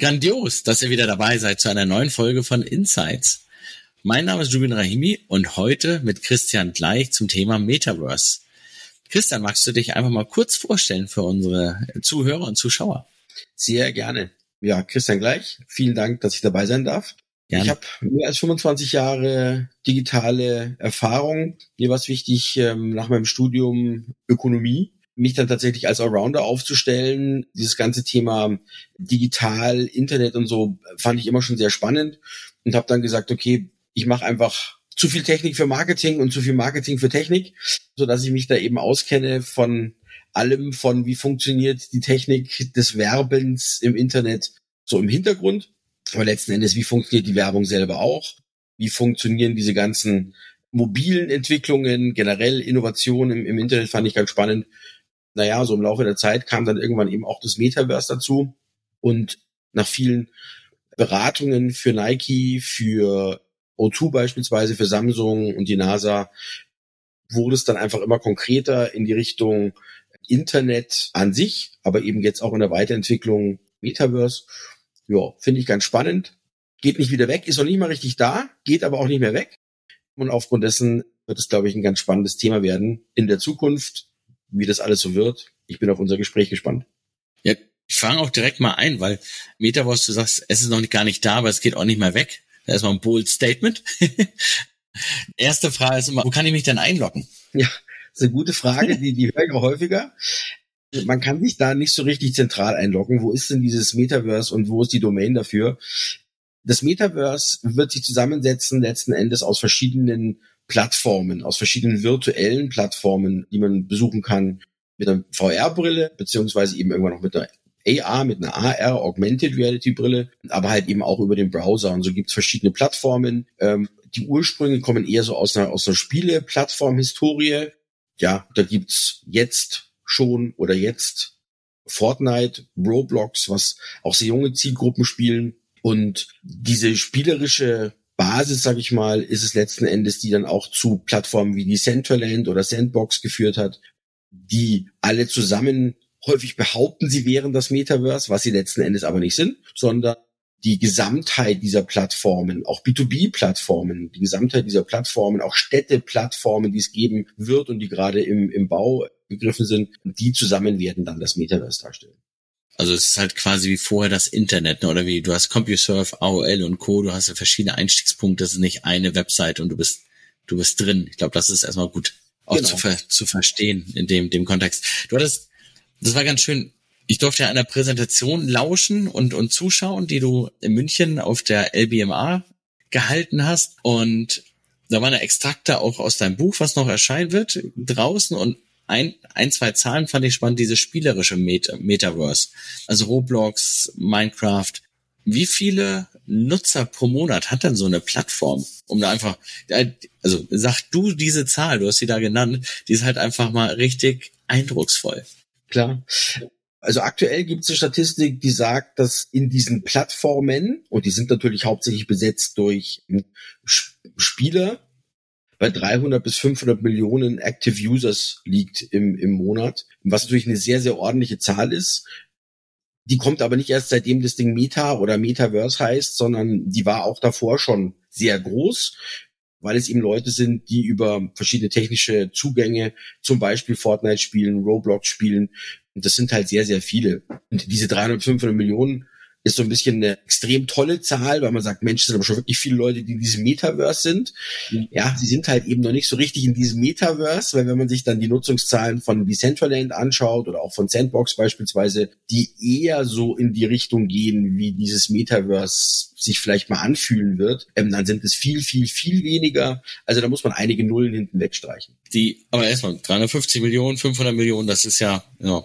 Grandios, dass ihr wieder dabei seid zu einer neuen Folge von Insights. Mein Name ist Jubin Rahimi und heute mit Christian Gleich zum Thema Metaverse. Christian, magst du dich einfach mal kurz vorstellen für unsere Zuhörer und Zuschauer? Sehr gerne. Ja, Christian Gleich, vielen Dank, dass ich dabei sein darf. Gerne. Ich habe mehr als 25 Jahre digitale Erfahrung. Mir war es wichtig, ähm, nach meinem Studium Ökonomie mich dann tatsächlich als Allrounder aufzustellen. Dieses ganze Thema digital, Internet und so fand ich immer schon sehr spannend und habe dann gesagt, okay, ich mache einfach zu viel Technik für Marketing und zu viel Marketing für Technik, so dass ich mich da eben auskenne von allem von wie funktioniert die Technik des Werbens im Internet so im Hintergrund, aber letzten Endes wie funktioniert die Werbung selber auch, wie funktionieren diese ganzen mobilen Entwicklungen, generell Innovationen im, im Internet fand ich ganz spannend naja, so im Laufe der Zeit kam dann irgendwann eben auch das Metaverse dazu. Und nach vielen Beratungen für Nike, für O2 beispielsweise, für Samsung und die NASA, wurde es dann einfach immer konkreter in die Richtung Internet an sich, aber eben jetzt auch in der Weiterentwicklung Metaverse. Ja, finde ich ganz spannend. Geht nicht wieder weg, ist noch nicht mal richtig da, geht aber auch nicht mehr weg. Und aufgrund dessen wird es, glaube ich, ein ganz spannendes Thema werden in der Zukunft wie das alles so wird. Ich bin auf unser Gespräch gespannt. Ja, ich fange auch direkt mal ein, weil Metaverse, du sagst, es ist noch nicht, gar nicht da, aber es geht auch nicht mehr weg. Da ist mal ein bold Statement. Erste Frage ist immer, wo kann ich mich denn einloggen? Ja, das ist eine gute Frage, die, die höre ich auch häufiger. Man kann sich da nicht so richtig zentral einloggen. Wo ist denn dieses Metaverse und wo ist die Domain dafür? Das Metaverse wird sich zusammensetzen letzten Endes aus verschiedenen Plattformen, aus verschiedenen virtuellen Plattformen, die man besuchen kann mit einer VR-Brille, beziehungsweise eben irgendwann noch mit einer AR, mit einer AR, Augmented Reality Brille, aber halt eben auch über den Browser. Und so gibt's verschiedene Plattformen. Ähm, die Ursprünge kommen eher so aus einer, aus einer Spiele-Plattform-Historie. Ja, da gibt's jetzt schon oder jetzt Fortnite, Roblox, was auch sehr junge Zielgruppen spielen. Und diese spielerische Basis, sage ich mal, ist es letzten Endes, die dann auch zu Plattformen wie die Centraland oder Sandbox geführt hat, die alle zusammen häufig behaupten, sie wären das Metaverse, was sie letzten Endes aber nicht sind, sondern die Gesamtheit dieser Plattformen, auch B2B-Plattformen, die Gesamtheit dieser Plattformen, auch Städte-Plattformen, die es geben wird und die gerade im, im Bau begriffen sind, die zusammen werden dann das Metaverse darstellen. Also es ist halt quasi wie vorher das Internet, ne? oder wie du hast CompuServe, AOL und Co. Du hast ja verschiedene Einstiegspunkte. Das ist nicht eine Website und du bist du bist drin. Ich glaube, das ist erstmal gut auch genau. zu, ver zu verstehen in dem dem Kontext. Du hattest, das war ganz schön. Ich durfte ja einer Präsentation lauschen und und zuschauen, die du in München auf der LBMA gehalten hast und da waren ja Extrakte auch aus deinem Buch, was noch erscheinen wird, draußen und ein, ein, zwei Zahlen fand ich spannend, diese spielerische Meta Metaverse. Also Roblox, Minecraft. Wie viele Nutzer pro Monat hat denn so eine Plattform? Um da einfach, also sag du diese Zahl, du hast sie da genannt, die ist halt einfach mal richtig eindrucksvoll. Klar. Also aktuell gibt es eine Statistik, die sagt, dass in diesen Plattformen, und die sind natürlich hauptsächlich besetzt durch Spieler, bei 300 bis 500 Millionen Active Users liegt im, im Monat, was natürlich eine sehr, sehr ordentliche Zahl ist. Die kommt aber nicht erst seitdem das Ding Meta oder Metaverse heißt, sondern die war auch davor schon sehr groß, weil es eben Leute sind, die über verschiedene technische Zugänge zum Beispiel Fortnite spielen, Roblox spielen. Und das sind halt sehr, sehr viele. Und diese 300, 500 Millionen ist so ein bisschen eine extrem tolle Zahl, weil man sagt, Mensch, es sind aber schon wirklich viele Leute, die in diesem Metaverse sind. Mhm. Ja, sie sind halt eben noch nicht so richtig in diesem Metaverse, weil wenn man sich dann die Nutzungszahlen von Decentraland anschaut oder auch von Sandbox beispielsweise, die eher so in die Richtung gehen, wie dieses Metaverse sich vielleicht mal anfühlen wird, ähm, dann sind es viel, viel, viel weniger. Also da muss man einige Nullen hinten wegstreichen. Die, aber erstmal 350 Millionen, 500 Millionen, das ist ja, ja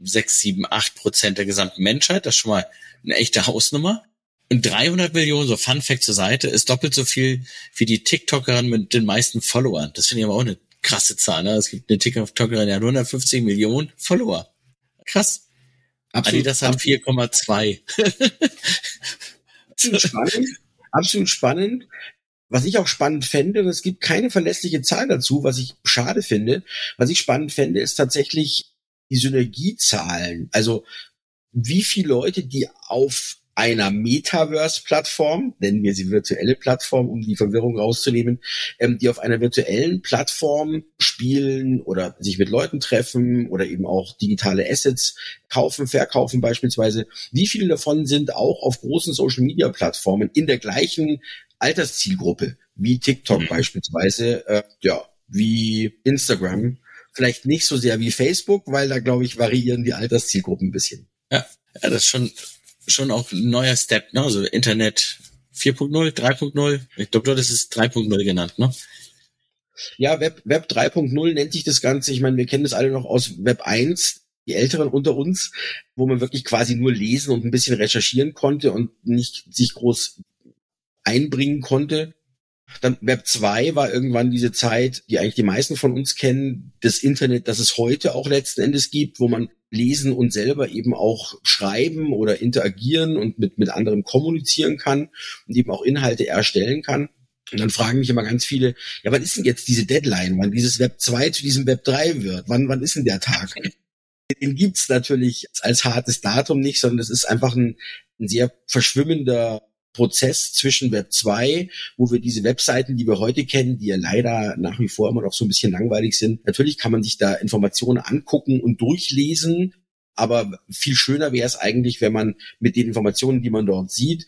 sechs, sieben, acht Prozent der gesamten Menschheit. Das schon mal eine echte Hausnummer. Und 300 Millionen, so Fun Fact zur Seite, ist doppelt so viel wie die TikTokerin mit den meisten Followern. Das finde ich aber auch eine krasse Zahl. Ne? Es gibt eine TikTokerin, die hat 150 Millionen Follower. Krass. Absolut. Adidas hat 4,2. absolut spannend. Absolut spannend. Was ich auch spannend fände, und es gibt keine verlässliche Zahl dazu, was ich schade finde, was ich spannend fände, ist tatsächlich die Synergiezahlen. Also wie viele Leute, die auf einer Metaverse-Plattform, nennen wir sie virtuelle Plattform, um die Verwirrung rauszunehmen, ähm, die auf einer virtuellen Plattform spielen oder sich mit Leuten treffen oder eben auch digitale Assets kaufen, verkaufen beispielsweise. Wie viele davon sind auch auf großen Social-Media-Plattformen in der gleichen Alterszielgruppe wie TikTok mhm. beispielsweise, äh, ja, wie Instagram? Vielleicht nicht so sehr wie Facebook, weil da, glaube ich, variieren die Alterszielgruppen ein bisschen. Ja, ja das ist schon schon auch ein neuer Step, ne? Also Internet 4.0, 3.0. Ich glaube, das ist 3.0 genannt, ne? Ja, Web, Web 3.0 nennt sich das Ganze. Ich meine, wir kennen das alle noch aus Web 1, die Älteren unter uns, wo man wirklich quasi nur lesen und ein bisschen recherchieren konnte und nicht sich groß einbringen konnte. Dann Web 2 war irgendwann diese Zeit, die eigentlich die meisten von uns kennen, das Internet, das es heute auch letzten Endes gibt, wo man lesen und selber eben auch schreiben oder interagieren und mit, mit anderen kommunizieren kann und eben auch Inhalte erstellen kann. Und dann fragen mich immer ganz viele, ja, wann ist denn jetzt diese Deadline, wann dieses Web 2 zu diesem Web 3 wird? Wann, wann ist denn der Tag? Den gibt's natürlich als hartes Datum nicht, sondern es ist einfach ein, ein sehr verschwimmender Prozess zwischen Web 2, wo wir diese Webseiten, die wir heute kennen, die ja leider nach wie vor immer noch so ein bisschen langweilig sind. Natürlich kann man sich da Informationen angucken und durchlesen, aber viel schöner wäre es eigentlich, wenn man mit den Informationen, die man dort sieht,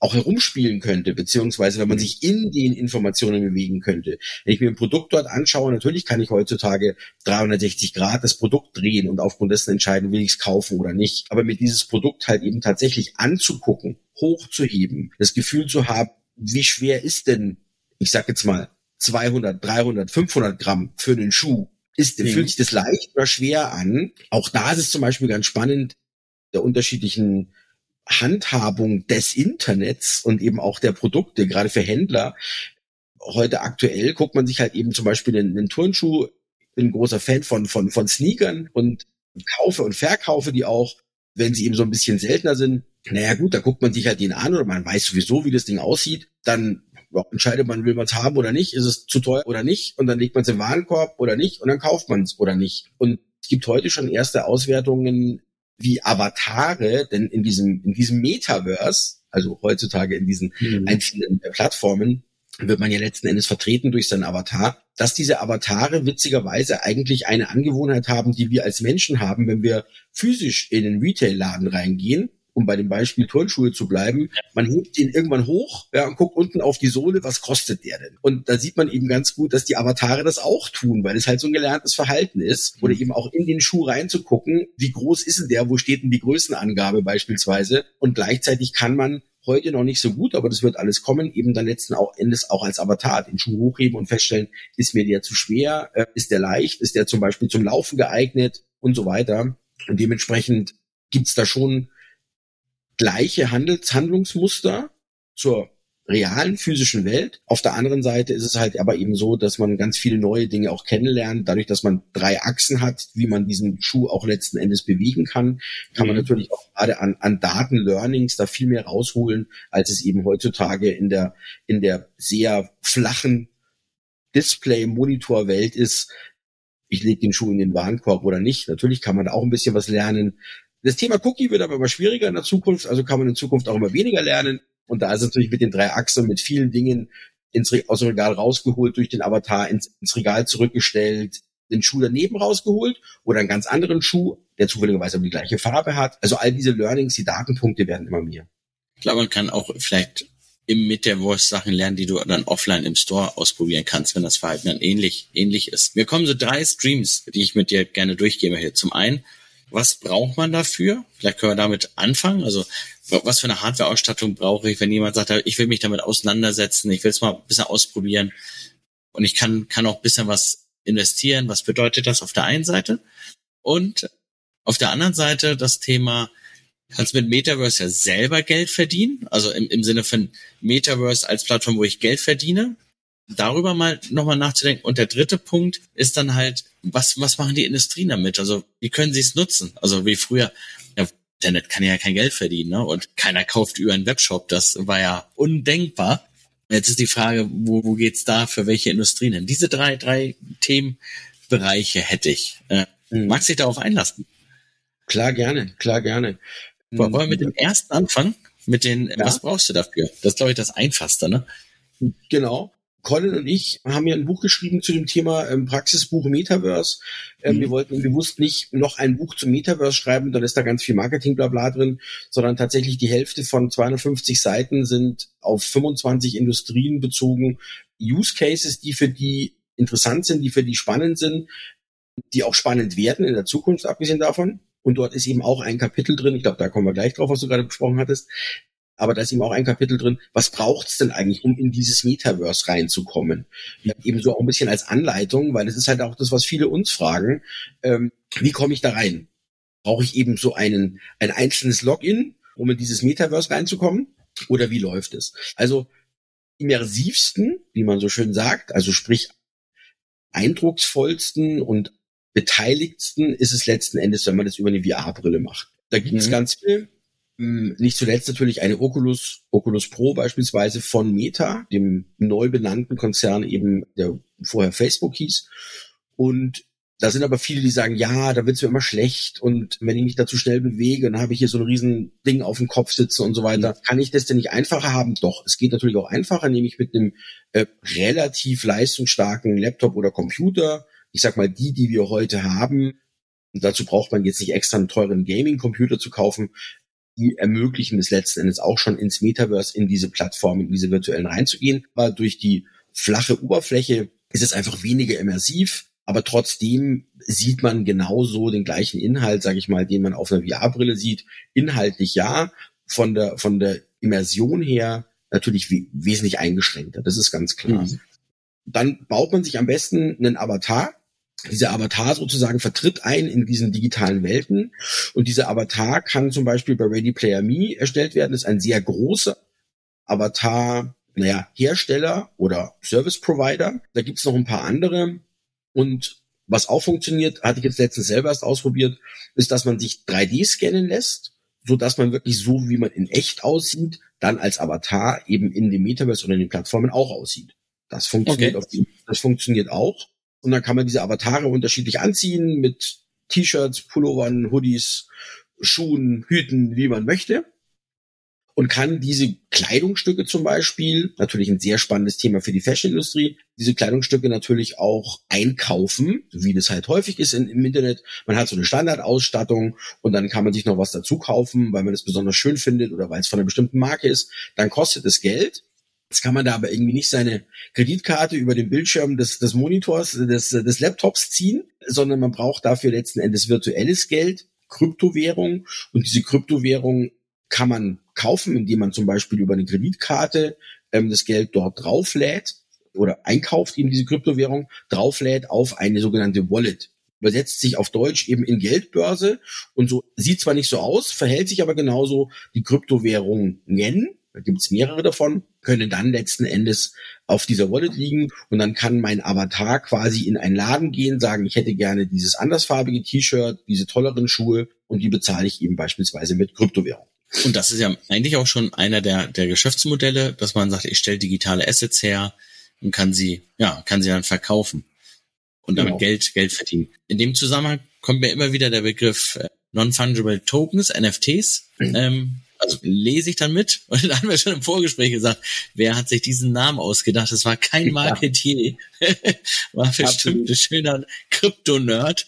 auch herumspielen könnte, beziehungsweise wenn man sich in den Informationen bewegen könnte. Wenn ich mir ein Produkt dort anschaue, natürlich kann ich heutzutage 360 Grad das Produkt drehen und aufgrund dessen entscheiden, will ich es kaufen oder nicht. Aber mit dieses Produkt halt eben tatsächlich anzugucken, hochzuheben, das Gefühl zu haben, wie schwer ist denn, ich sag jetzt mal, 200, 300, 500 Gramm für einen Schuh? Ist, mhm. fühlt sich das leicht oder schwer an? Auch da ist es zum Beispiel ganz spannend, der unterschiedlichen Handhabung des Internets und eben auch der Produkte, gerade für Händler. Heute aktuell guckt man sich halt eben zum Beispiel einen, einen Turnschuh, bin ein großer Fan von, von, von Sneakern und kaufe und verkaufe die auch, wenn sie eben so ein bisschen seltener sind. Naja gut, da guckt man sich halt den an oder man weiß sowieso, wie das Ding aussieht. Dann ja, entscheidet man, will man es haben oder nicht, ist es zu teuer oder nicht und dann legt man es im Warenkorb oder nicht und dann kauft man es oder nicht. Und es gibt heute schon erste Auswertungen wie Avatare, denn in diesem, in diesem Metaverse, also heutzutage in diesen mhm. einzelnen Plattformen, wird man ja letzten Endes vertreten durch seinen Avatar, dass diese Avatare witzigerweise eigentlich eine Angewohnheit haben, die wir als Menschen haben, wenn wir physisch in den Retail-Laden reingehen um bei dem Beispiel Turnschuhe zu bleiben, man hebt ihn irgendwann hoch ja, und guckt unten auf die Sohle, was kostet der denn? Und da sieht man eben ganz gut, dass die Avatare das auch tun, weil es halt so ein gelerntes Verhalten ist. Oder eben auch in den Schuh reinzugucken, wie groß ist denn der, wo steht denn die Größenangabe beispielsweise? Und gleichzeitig kann man heute noch nicht so gut, aber das wird alles kommen, eben dann letzten Endes auch als Avatar den Schuh hochheben und feststellen, ist mir der zu schwer, äh, ist der leicht, ist der zum Beispiel zum Laufen geeignet und so weiter. Und dementsprechend gibt's da schon gleiche Handels Handlungsmuster zur realen physischen Welt. Auf der anderen Seite ist es halt aber eben so, dass man ganz viele neue Dinge auch kennenlernt. Dadurch, dass man drei Achsen hat, wie man diesen Schuh auch letzten Endes bewegen kann, kann man mhm. natürlich auch gerade an, an Daten-Learnings da viel mehr rausholen, als es eben heutzutage in der, in der sehr flachen Display-Monitor-Welt ist. Ich lege den Schuh in den Warenkorb oder nicht. Natürlich kann man da auch ein bisschen was lernen. Das Thema Cookie wird aber immer schwieriger in der Zukunft, also kann man in Zukunft auch immer weniger lernen. Und da ist natürlich mit den drei Achsen, mit vielen Dingen ins, aus dem Regal rausgeholt, durch den Avatar ins, ins Regal zurückgestellt, den Schuh daneben rausgeholt oder einen ganz anderen Schuh, der zufälligerweise die gleiche Farbe hat. Also all diese Learnings, die Datenpunkte werden immer mehr. Ich glaube, man kann auch vielleicht im Metaverse Sachen lernen, die du dann offline im Store ausprobieren kannst, wenn das Verhalten dann ähnlich, ähnlich ist. Mir kommen so drei Streams, die ich mit dir gerne durchgebe hier. Zum einen, was braucht man dafür? Vielleicht können wir damit anfangen. Also was für eine Hardware-Ausstattung brauche ich, wenn jemand sagt, ich will mich damit auseinandersetzen, ich will es mal ein bisschen ausprobieren und ich kann, kann auch ein bisschen was investieren. Was bedeutet das auf der einen Seite? Und auf der anderen Seite das Thema, kannst mit Metaverse ja selber Geld verdienen, also im, im Sinne von Metaverse als Plattform, wo ich Geld verdiene darüber mal nochmal nachzudenken. Und der dritte Punkt ist dann halt, was, was machen die Industrien damit? Also, wie können sie es nutzen? Also, wie früher, ja, Internet kann ja kein Geld verdienen, ne? Und keiner kauft über einen Webshop. Das war ja undenkbar. Jetzt ist die Frage, wo, wo geht's da für welche Industrien hin? Diese drei, drei Themenbereiche hätte ich. Äh, mhm. Magst du dich darauf einlassen? Klar, gerne, klar, gerne. Wollen wir mit dem ersten anfangen? Mit den, ja. was brauchst du dafür? Das ist, glaube ich, das Einfachste, ne? Genau. Colin und ich haben ja ein Buch geschrieben zu dem Thema ähm, Praxisbuch Metaverse. Ähm, mhm. Wir wollten bewusst nicht noch ein Buch zum Metaverse schreiben, dann ist da ganz viel Marketing blabla drin, sondern tatsächlich die Hälfte von 250 Seiten sind auf 25 Industrien bezogen. Use Cases, die für die interessant sind, die für die spannend sind, die auch spannend werden in der Zukunft, abgesehen davon. Und dort ist eben auch ein Kapitel drin, ich glaube, da kommen wir gleich drauf, was du gerade besprochen hattest, aber da ist eben auch ein Kapitel drin, was braucht's denn eigentlich, um in dieses Metaverse reinzukommen? Ja, eben so auch ein bisschen als Anleitung, weil es ist halt auch das, was viele uns fragen, ähm, wie komme ich da rein? Brauche ich eben so einen, ein einzelnes Login, um in dieses Metaverse reinzukommen? Oder wie läuft es? Also immersivsten, wie man so schön sagt, also sprich eindrucksvollsten und beteiligtsten ist es letzten Endes, wenn man das über eine VR-Brille macht. Da gibt es mhm. ganz viel. Hm, nicht zuletzt natürlich eine Oculus, Oculus Pro beispielsweise von Meta, dem neu benannten Konzern eben, der vorher Facebook hieß. Und da sind aber viele, die sagen, ja, da wird's mir immer schlecht und wenn ich mich da zu schnell bewege, dann habe ich hier so ein riesen Ding auf dem Kopf sitzen und so weiter. Mhm. Kann ich das denn nicht einfacher haben? Doch, es geht natürlich auch einfacher, nämlich mit einem äh, relativ leistungsstarken Laptop oder Computer. Ich sag mal, die, die wir heute haben, und dazu braucht man jetzt nicht extra einen teuren Gaming-Computer zu kaufen ermöglichen es letzten Endes auch schon ins Metaverse, in diese Plattformen, in diese virtuellen reinzugehen. Aber durch die flache Oberfläche ist es einfach weniger immersiv, aber trotzdem sieht man genauso den gleichen Inhalt, sage ich mal, den man auf einer VR-Brille sieht. Inhaltlich ja, von der von der Immersion her natürlich wesentlich eingeschränkter. Das ist ganz klar. Mhm. Dann baut man sich am besten einen Avatar, dieser Avatar sozusagen vertritt ein in diesen digitalen Welten. Und dieser Avatar kann zum Beispiel bei Ready Player Me erstellt werden. Das ist ein sehr großer Avatar, naja, Hersteller oder Service Provider. Da gibt's noch ein paar andere. Und was auch funktioniert, hatte ich jetzt letztens selber erst ausprobiert, ist, dass man sich 3D scannen lässt, so dass man wirklich so, wie man in echt aussieht, dann als Avatar eben in dem Metaverse oder in den Plattformen auch aussieht. Das funktioniert, okay. auf, das funktioniert auch. Und dann kann man diese Avatare unterschiedlich anziehen mit T-Shirts, Pullovern, Hoodies, Schuhen, Hüten, wie man möchte. Und kann diese Kleidungsstücke zum Beispiel, natürlich ein sehr spannendes Thema für die Fashionindustrie, diese Kleidungsstücke natürlich auch einkaufen, wie das halt häufig ist in, im Internet. Man hat so eine Standardausstattung und dann kann man sich noch was dazu kaufen, weil man es besonders schön findet oder weil es von einer bestimmten Marke ist. Dann kostet es Geld Jetzt kann man da aber irgendwie nicht seine Kreditkarte über den Bildschirm des, des Monitors, des, des Laptops ziehen, sondern man braucht dafür letzten Endes virtuelles Geld, Kryptowährung. Und diese Kryptowährung kann man kaufen, indem man zum Beispiel über eine Kreditkarte ähm, das Geld dort drauflädt oder einkauft eben diese Kryptowährung, drauflädt auf eine sogenannte Wallet. Übersetzt sich auf Deutsch eben in Geldbörse und so sieht zwar nicht so aus, verhält sich aber genauso die Kryptowährungen nennen da gibt's mehrere davon, können dann letzten Endes auf dieser Wallet liegen und dann kann mein Avatar quasi in einen Laden gehen, sagen, ich hätte gerne dieses andersfarbige T-Shirt, diese tolleren Schuhe und die bezahle ich eben beispielsweise mit Kryptowährung. Und das ist ja eigentlich auch schon einer der, der Geschäftsmodelle, dass man sagt, ich stelle digitale Assets her und kann sie, ja, kann sie dann verkaufen und damit genau. Geld, Geld verdienen. In dem Zusammenhang kommt mir immer wieder der Begriff äh, Non-Fungible Tokens, NFTs. Mhm. Ähm, also lese ich dann mit. Und dann haben wir schon im Vorgespräch gesagt, wer hat sich diesen Namen ausgedacht? Das war kein Marketier. War bestimmt ein schöner Krypto-Nerd.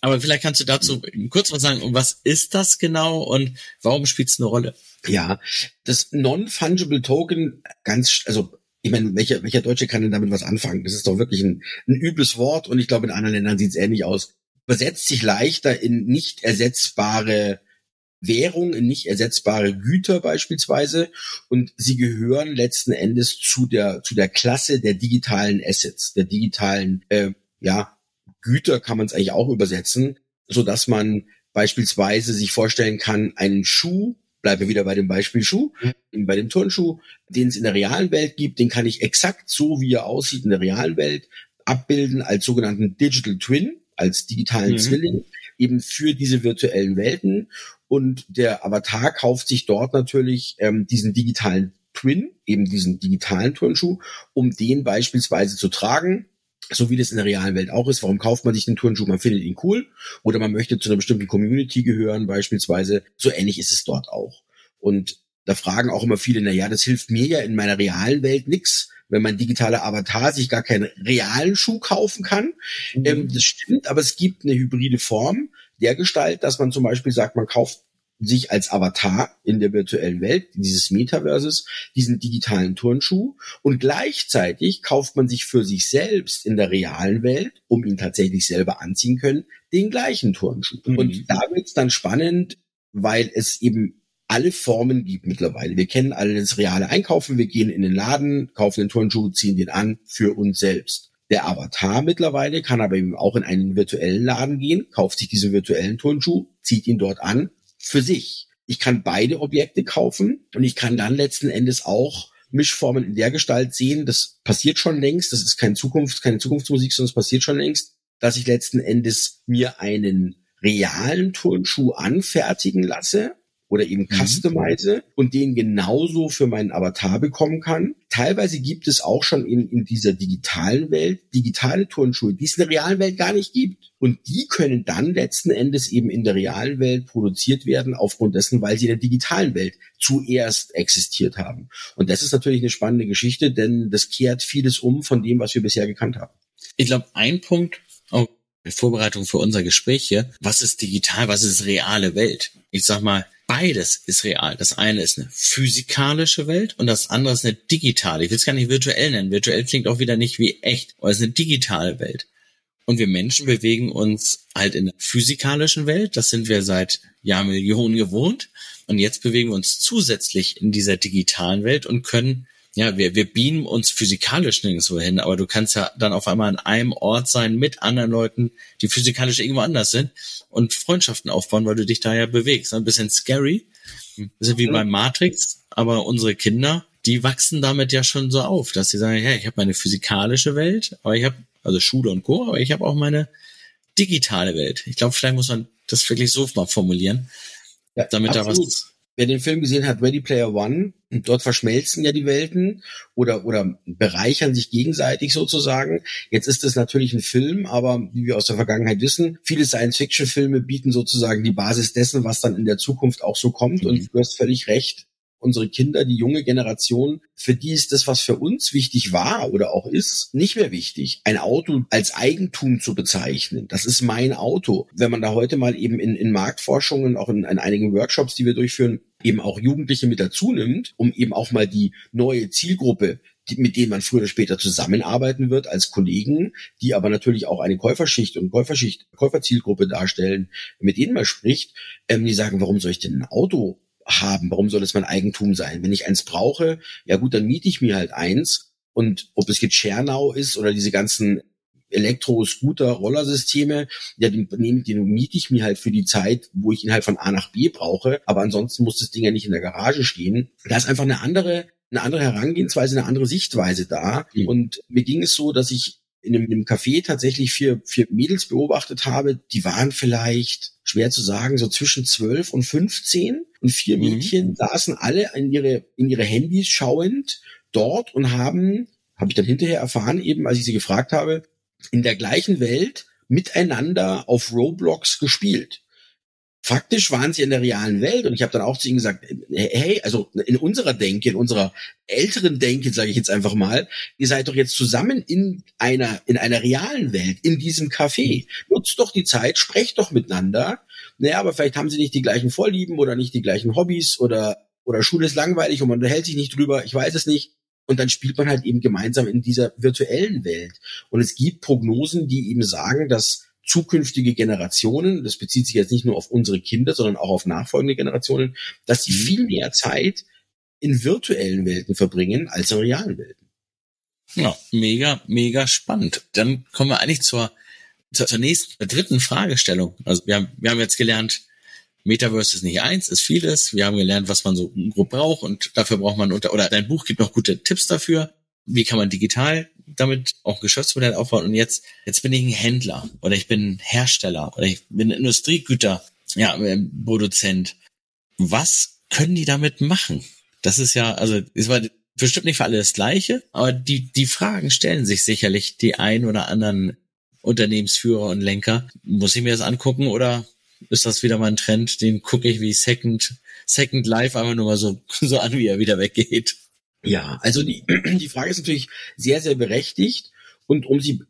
Aber vielleicht kannst du dazu kurz was sagen, was ist das genau und warum spielt es eine Rolle? Ja, das Non-Fungible Token, ganz, also ich meine, welcher, welcher Deutsche kann denn damit was anfangen? Das ist doch wirklich ein, ein übles Wort und ich glaube, in anderen Ländern sieht es ähnlich aus. Übersetzt sich leichter in nicht ersetzbare Währung in nicht ersetzbare Güter beispielsweise und sie gehören letzten Endes zu der zu der Klasse der digitalen Assets, der digitalen äh, ja Güter kann man es eigentlich auch übersetzen, so dass man beispielsweise sich vorstellen kann, einen Schuh bleiben wir wieder bei dem Beispiel Schuh, mhm. bei dem Turnschuh, den es in der realen Welt gibt, den kann ich exakt so, wie er aussieht in der realen Welt, abbilden als sogenannten Digital Twin, als digitalen mhm. Zwilling, eben für diese virtuellen Welten. Und der Avatar kauft sich dort natürlich ähm, diesen digitalen Twin, eben diesen digitalen Turnschuh, um den beispielsweise zu tragen. so wie das in der realen Welt auch ist. Warum kauft man sich den Turnschuh? Man findet ihn cool oder man möchte zu einer bestimmten Community gehören beispielsweise. So ähnlich ist es dort auch. Und da fragen auch immer viele, na ja, das hilft mir ja in meiner realen Welt nix, wenn mein digitaler Avatar sich gar keinen realen Schuh kaufen kann. Mhm. Ähm, das stimmt, aber es gibt eine hybride Form der Gestalt, dass man zum Beispiel sagt, man kauft sich als Avatar in der virtuellen Welt, dieses Metaverses, diesen digitalen Turnschuh und gleichzeitig kauft man sich für sich selbst in der realen Welt, um ihn tatsächlich selber anziehen können, den gleichen Turnschuh. Mhm. Und da wird's dann spannend, weil es eben alle Formen gibt mittlerweile. Wir kennen alle das reale Einkaufen, wir gehen in den Laden, kaufen den Turnschuh, ziehen den an für uns selbst. Der Avatar mittlerweile kann aber eben auch in einen virtuellen Laden gehen, kauft sich diesen virtuellen Turnschuh, zieht ihn dort an für sich. Ich kann beide Objekte kaufen und ich kann dann letzten Endes auch Mischformen in der Gestalt sehen. Das passiert schon längst. Das ist keine Zukunft, keine Zukunftsmusik, sondern es passiert schon längst, dass ich letzten Endes mir einen realen Turnschuh anfertigen lasse oder eben mhm. customize und den genauso für meinen Avatar bekommen kann. Teilweise gibt es auch schon in, in dieser digitalen Welt digitale Turnschuhe, die es in der realen Welt gar nicht gibt. Und die können dann letzten Endes eben in der realen Welt produziert werden, aufgrund dessen, weil sie in der digitalen Welt zuerst existiert haben. Und das ist natürlich eine spannende Geschichte, denn das kehrt vieles um von dem, was wir bisher gekannt haben. Ich glaube, ein Punkt, oh, Vorbereitung für unser Gespräch hier, was ist digital, was ist reale Welt? Ich sag mal, beides ist real. Das eine ist eine physikalische Welt und das andere ist eine digitale. Ich will es gar nicht virtuell nennen. Virtuell klingt auch wieder nicht wie echt, aber es ist eine digitale Welt. Und wir Menschen bewegen uns halt in der physikalischen Welt. Das sind wir seit Jahrmillionen gewohnt. Und jetzt bewegen wir uns zusätzlich in dieser digitalen Welt und können ja, wir, wir beamen uns physikalisch nirgendwo hin, aber du kannst ja dann auf einmal an einem Ort sein mit anderen Leuten, die physikalisch irgendwo anders sind und Freundschaften aufbauen, weil du dich da ja bewegst. Ein bisschen scary. Ein bisschen wie bei Matrix, aber unsere Kinder, die wachsen damit ja schon so auf, dass sie sagen, hey, ich habe meine physikalische Welt, aber ich habe, also Schule und Co., aber ich habe auch meine digitale Welt. Ich glaube, vielleicht muss man das wirklich so mal formulieren, ja, damit absolut. da was wer den Film gesehen hat, Ready Player One, und dort verschmelzen ja die Welten oder, oder bereichern sich gegenseitig sozusagen. Jetzt ist es natürlich ein Film, aber wie wir aus der Vergangenheit wissen, viele Science-Fiction-Filme bieten sozusagen die Basis dessen, was dann in der Zukunft auch so kommt. Mhm. Und du hast völlig recht unsere Kinder, die junge Generation, für die ist das, was für uns wichtig war oder auch ist, nicht mehr wichtig. Ein Auto als Eigentum zu bezeichnen, das ist mein Auto. Wenn man da heute mal eben in, in Marktforschungen, auch in, in einigen Workshops, die wir durchführen, eben auch Jugendliche mit dazu nimmt, um eben auch mal die neue Zielgruppe die, mit denen man früher oder später zusammenarbeiten wird als Kollegen, die aber natürlich auch eine Käuferschicht und Käuferschicht, Käuferzielgruppe darstellen, mit denen man spricht, ähm, die sagen, warum soll ich denn ein Auto haben? Warum soll es mein Eigentum sein? Wenn ich eins brauche, ja gut, dann miete ich mir halt eins. Und ob es jetzt Schernau ist oder diese ganzen Elektro-Scooter-Rollersysteme, ja, den, den, den miete ich mir halt für die Zeit, wo ich ihn halt von A nach B brauche. Aber ansonsten muss das Ding ja nicht in der Garage stehen. Da ist einfach eine andere, eine andere Herangehensweise, eine andere Sichtweise da. Mhm. Und mir ging es so, dass ich in einem, in einem Café tatsächlich vier, vier Mädels beobachtet habe, die waren vielleicht, schwer zu sagen, so zwischen zwölf und fünfzehn und vier mhm. Mädchen saßen alle in ihre, in ihre Handys schauend dort und haben, habe ich dann hinterher erfahren, eben als ich sie gefragt habe, in der gleichen Welt miteinander auf Roblox gespielt. Faktisch waren sie in der realen Welt und ich habe dann auch zu ihnen gesagt, hey, also in unserer Denke, in unserer älteren Denke, sage ich jetzt einfach mal, ihr seid doch jetzt zusammen in einer in einer realen Welt, in diesem Café. Nutzt doch die Zeit, sprecht doch miteinander. Naja, aber vielleicht haben sie nicht die gleichen Vorlieben oder nicht die gleichen Hobbys oder oder Schule ist langweilig und man unterhält sich nicht drüber, ich weiß es nicht. Und dann spielt man halt eben gemeinsam in dieser virtuellen Welt. Und es gibt Prognosen, die eben sagen, dass zukünftige Generationen, das bezieht sich jetzt nicht nur auf unsere Kinder, sondern auch auf nachfolgende Generationen, dass sie mhm. viel mehr Zeit in virtuellen Welten verbringen als in realen Welten. Ja, mega, mega spannend. Dann kommen wir eigentlich zur, zur, zur nächsten, zur dritten Fragestellung. Also wir haben, wir haben jetzt gelernt, Metaverse ist nicht eins, ist vieles. Wir haben gelernt, was man so grob braucht und dafür braucht man unter, oder dein Buch gibt noch gute Tipps dafür. Wie kann man digital damit auch Geschäftsmodell aufbauen? Und jetzt, jetzt bin ich ein Händler oder ich bin Hersteller oder ich bin Industriegüter, ja, Produzent. Was können die damit machen? Das ist ja, also, es war bestimmt nicht für alle das Gleiche, aber die, die Fragen stellen sich sicherlich die ein oder anderen Unternehmensführer und Lenker. Muss ich mir das angucken oder ist das wieder mal ein Trend, den gucke ich wie Second, Second Life einfach nur mal so, so an, wie er wieder weggeht. Ja, also die, die Frage ist natürlich sehr, sehr berechtigt. Und um sie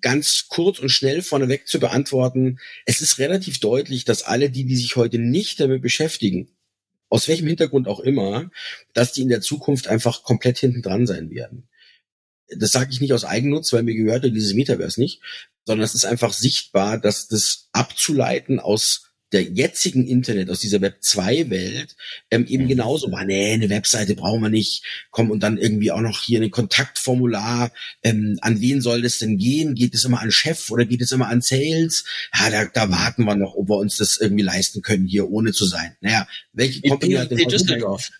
ganz kurz und schnell vorneweg zu beantworten, es ist relativ deutlich, dass alle die, die sich heute nicht damit beschäftigen, aus welchem Hintergrund auch immer, dass die in der Zukunft einfach komplett hinten dran sein werden. Das sage ich nicht aus Eigennutz, weil mir gehört ja dieses Metaverse nicht, sondern es ist einfach sichtbar, dass das abzuleiten aus der jetzigen Internet, aus dieser Web 2 Welt, ähm, eben mhm. genauso war, nee, eine Webseite brauchen wir nicht, komm, und dann irgendwie auch noch hier ein Kontaktformular, ähm, an wen soll das denn gehen? Geht es immer an Chef oder geht es immer an Sales? Ja, da, da warten wir noch, ob wir uns das irgendwie leisten können, hier ohne zu sein. Naja, welche Company hat Düsseldorf?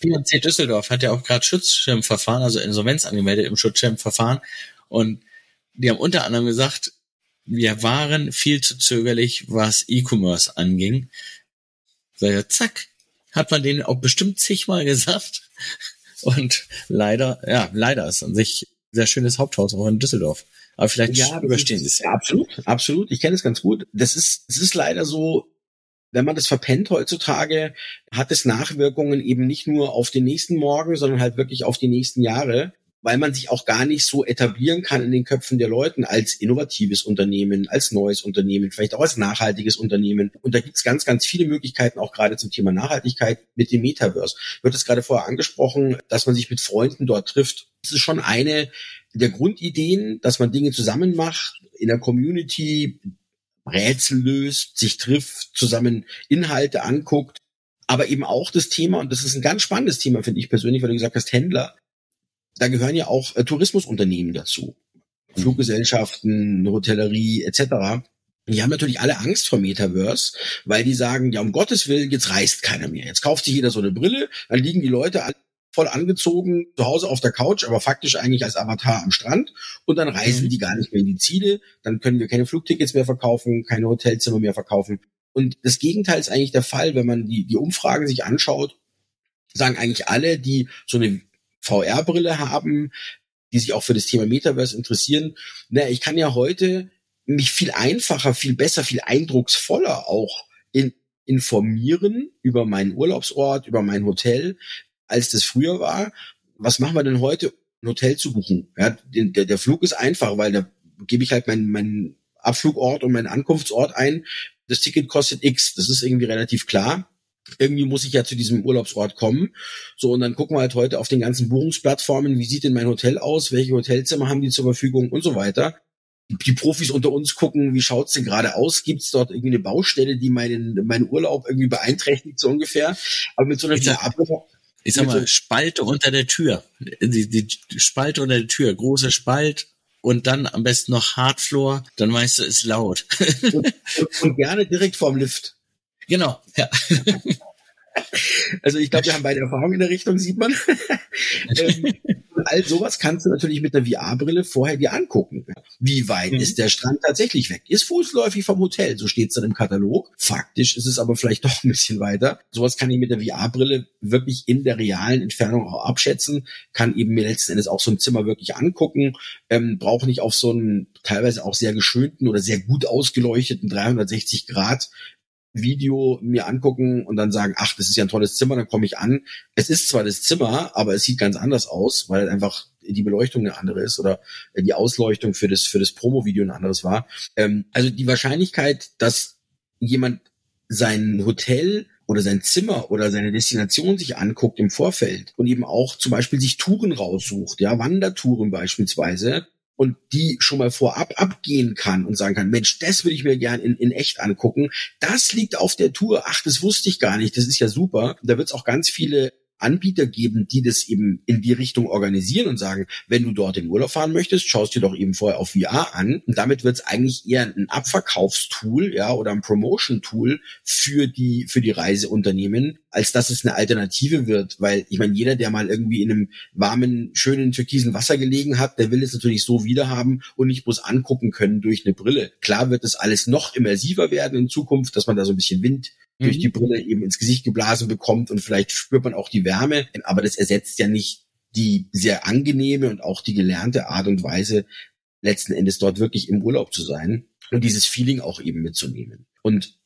P&C Düsseldorf hat ja auch gerade Schutzschirmverfahren, also Insolvenz angemeldet im Schutzschirmverfahren und die haben unter anderem gesagt, wir waren viel zu zögerlich, was E-Commerce anging. So, ja, zack, hat man denen auch bestimmt zigmal gesagt. Und leider, ja, leider ist an sich sehr schönes Haupthaus auch in Düsseldorf. Aber vielleicht ja, überstehen sie es. Ja, absolut, absolut. Ich kenne es ganz gut. Das ist, es ist leider so, wenn man das verpennt heutzutage, hat es Nachwirkungen eben nicht nur auf den nächsten Morgen, sondern halt wirklich auf die nächsten Jahre weil man sich auch gar nicht so etablieren kann in den Köpfen der Leuten als innovatives Unternehmen, als neues Unternehmen, vielleicht auch als nachhaltiges Unternehmen. Und da gibt's ganz, ganz viele Möglichkeiten, auch gerade zum Thema Nachhaltigkeit mit dem Metaverse. Wird es gerade vorher angesprochen, dass man sich mit Freunden dort trifft. Das ist schon eine der Grundideen, dass man Dinge zusammen macht, in der Community Rätsel löst, sich trifft, zusammen Inhalte anguckt aber eben auch das Thema, und das ist ein ganz spannendes Thema, finde ich persönlich, weil du gesagt hast, Händler, da gehören ja auch äh, Tourismusunternehmen dazu. Mhm. Fluggesellschaften, Hotellerie etc. Die haben natürlich alle Angst vor Metaverse, weil die sagen, ja, um Gottes Willen, jetzt reist keiner mehr. Jetzt kauft sich jeder so eine Brille, dann liegen die Leute voll angezogen zu Hause auf der Couch, aber faktisch eigentlich als Avatar am Strand und dann reisen mhm. die gar nicht mehr in die Ziele, dann können wir keine Flugtickets mehr verkaufen, keine Hotelzimmer mehr verkaufen. Und das Gegenteil ist eigentlich der Fall, wenn man die, die Umfragen sich anschaut, sagen eigentlich alle, die so eine VR-Brille haben, die sich auch für das Thema Metaverse interessieren. Na, ich kann ja heute mich viel einfacher, viel besser, viel eindrucksvoller auch in, informieren über meinen Urlaubsort, über mein Hotel, als das früher war. Was machen wir denn heute, ein Hotel zu buchen? Ja, der, der Flug ist einfach, weil da gebe ich halt meinen, meinen Abflugort und meinen Ankunftsort ein. Das Ticket kostet X. Das ist irgendwie relativ klar irgendwie muss ich ja zu diesem Urlaubsort kommen. So, und dann gucken wir halt heute auf den ganzen Buchungsplattformen, wie sieht denn mein Hotel aus, welche Hotelzimmer haben die zur Verfügung und so weiter. Die Profis unter uns gucken, wie schaut's denn gerade aus? Gibt's dort irgendwie eine Baustelle, die meinen, meinen Urlaub irgendwie beeinträchtigt, so ungefähr? Aber mit so einer ich sag, ich sag mal, so Spalte unter der Tür. Die, die Spalte unter der Tür, große Spalt, und dann am besten noch Hardfloor, dann weißt du, ist laut. und, und, und gerne direkt vorm Lift. Genau, ja. Also ich glaube, wir haben beide Erfahrungen in der Richtung, sieht man. ähm, all sowas kannst du natürlich mit einer VR-Brille vorher dir angucken. Wie weit mhm. ist der Strand tatsächlich weg? Ist fußläufig vom Hotel, so steht es dann im Katalog. Faktisch ist es aber vielleicht doch ein bisschen weiter. Sowas kann ich mit der VR-Brille wirklich in der realen Entfernung auch abschätzen, kann eben mir letzten Endes auch so ein Zimmer wirklich angucken, ähm, brauche nicht auf so einen teilweise auch sehr geschönten oder sehr gut ausgeleuchteten 360 Grad Video mir angucken und dann sagen, ach, das ist ja ein tolles Zimmer, dann komme ich an. Es ist zwar das Zimmer, aber es sieht ganz anders aus, weil einfach die Beleuchtung eine andere ist oder die Ausleuchtung für das, für das Promo-Video ein anderes war. Ähm, also die Wahrscheinlichkeit, dass jemand sein Hotel oder sein Zimmer oder seine Destination sich anguckt im Vorfeld und eben auch zum Beispiel sich Touren raussucht, ja, Wandertouren beispielsweise, und die schon mal vorab abgehen kann und sagen kann, Mensch, das würde ich mir gern in, in echt angucken. Das liegt auf der Tour. Ach, das wusste ich gar nicht. Das ist ja super. Da wird es auch ganz viele Anbieter geben, die das eben in die Richtung organisieren und sagen, wenn du dort in Urlaub fahren möchtest, schaust dir doch eben vorher auf VR an. Und damit wird es eigentlich eher ein Abverkaufstool, ja, oder ein Promotion-Tool für die, für die Reiseunternehmen, als dass es eine Alternative wird, weil ich meine, jeder, der mal irgendwie in einem warmen, schönen türkisen Wasser gelegen hat, der will es natürlich so wiederhaben und nicht bloß angucken können durch eine Brille. Klar wird das alles noch immersiver werden in Zukunft, dass man da so ein bisschen Wind mhm. durch die Brille eben ins Gesicht geblasen bekommt und vielleicht spürt man auch die Wärme, aber das ersetzt ja nicht die sehr angenehme und auch die gelernte Art und Weise, letzten Endes dort wirklich im Urlaub zu sein und dieses Feeling auch eben mitzunehmen. Und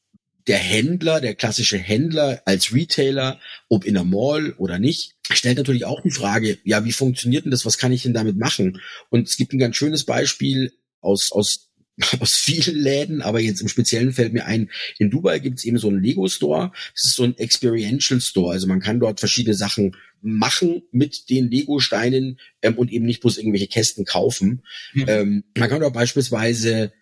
der Händler, der klassische Händler als Retailer, ob in der Mall oder nicht, stellt natürlich auch die Frage, ja, wie funktioniert denn das? Was kann ich denn damit machen? Und es gibt ein ganz schönes Beispiel aus, aus aus vielen Läden, aber jetzt im Speziellen fällt mir ein, in Dubai gibt es eben so einen Lego-Store. Das ist so ein Experiential Store. Also man kann dort verschiedene Sachen machen mit den Lego-Steinen ähm, und eben nicht bloß irgendwelche Kästen kaufen. Mhm. Ähm, man kann dort beispielsweise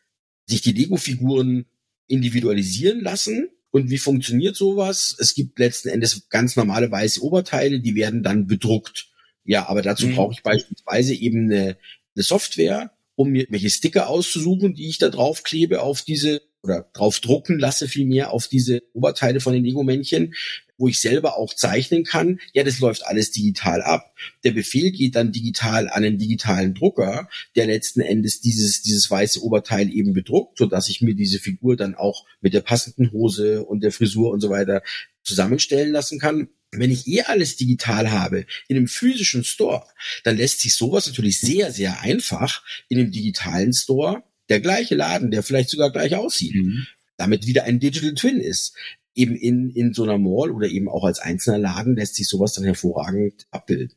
sich die Lego-Figuren individualisieren lassen. Und wie funktioniert sowas? Es gibt letzten Endes ganz normale weiße Oberteile, die werden dann bedruckt. Ja, aber dazu mhm. brauche ich beispielsweise eben eine, eine Software, um mir welche Sticker auszusuchen, die ich da drauf klebe auf diese oder drauf drucken lasse vielmehr auf diese Oberteile von den Lego-Männchen, wo ich selber auch zeichnen kann. Ja, das läuft alles digital ab. Der Befehl geht dann digital an den digitalen Drucker, der letzten Endes dieses, dieses weiße Oberteil eben bedruckt, so dass ich mir diese Figur dann auch mit der passenden Hose und der Frisur und so weiter zusammenstellen lassen kann. Wenn ich eh alles digital habe in einem physischen Store, dann lässt sich sowas natürlich sehr, sehr einfach in einem digitalen Store, der gleiche Laden, der vielleicht sogar gleich aussieht, mhm. damit wieder ein Digital Twin ist. Eben in, in so einer Mall oder eben auch als einzelner Laden lässt sich sowas dann hervorragend abbilden.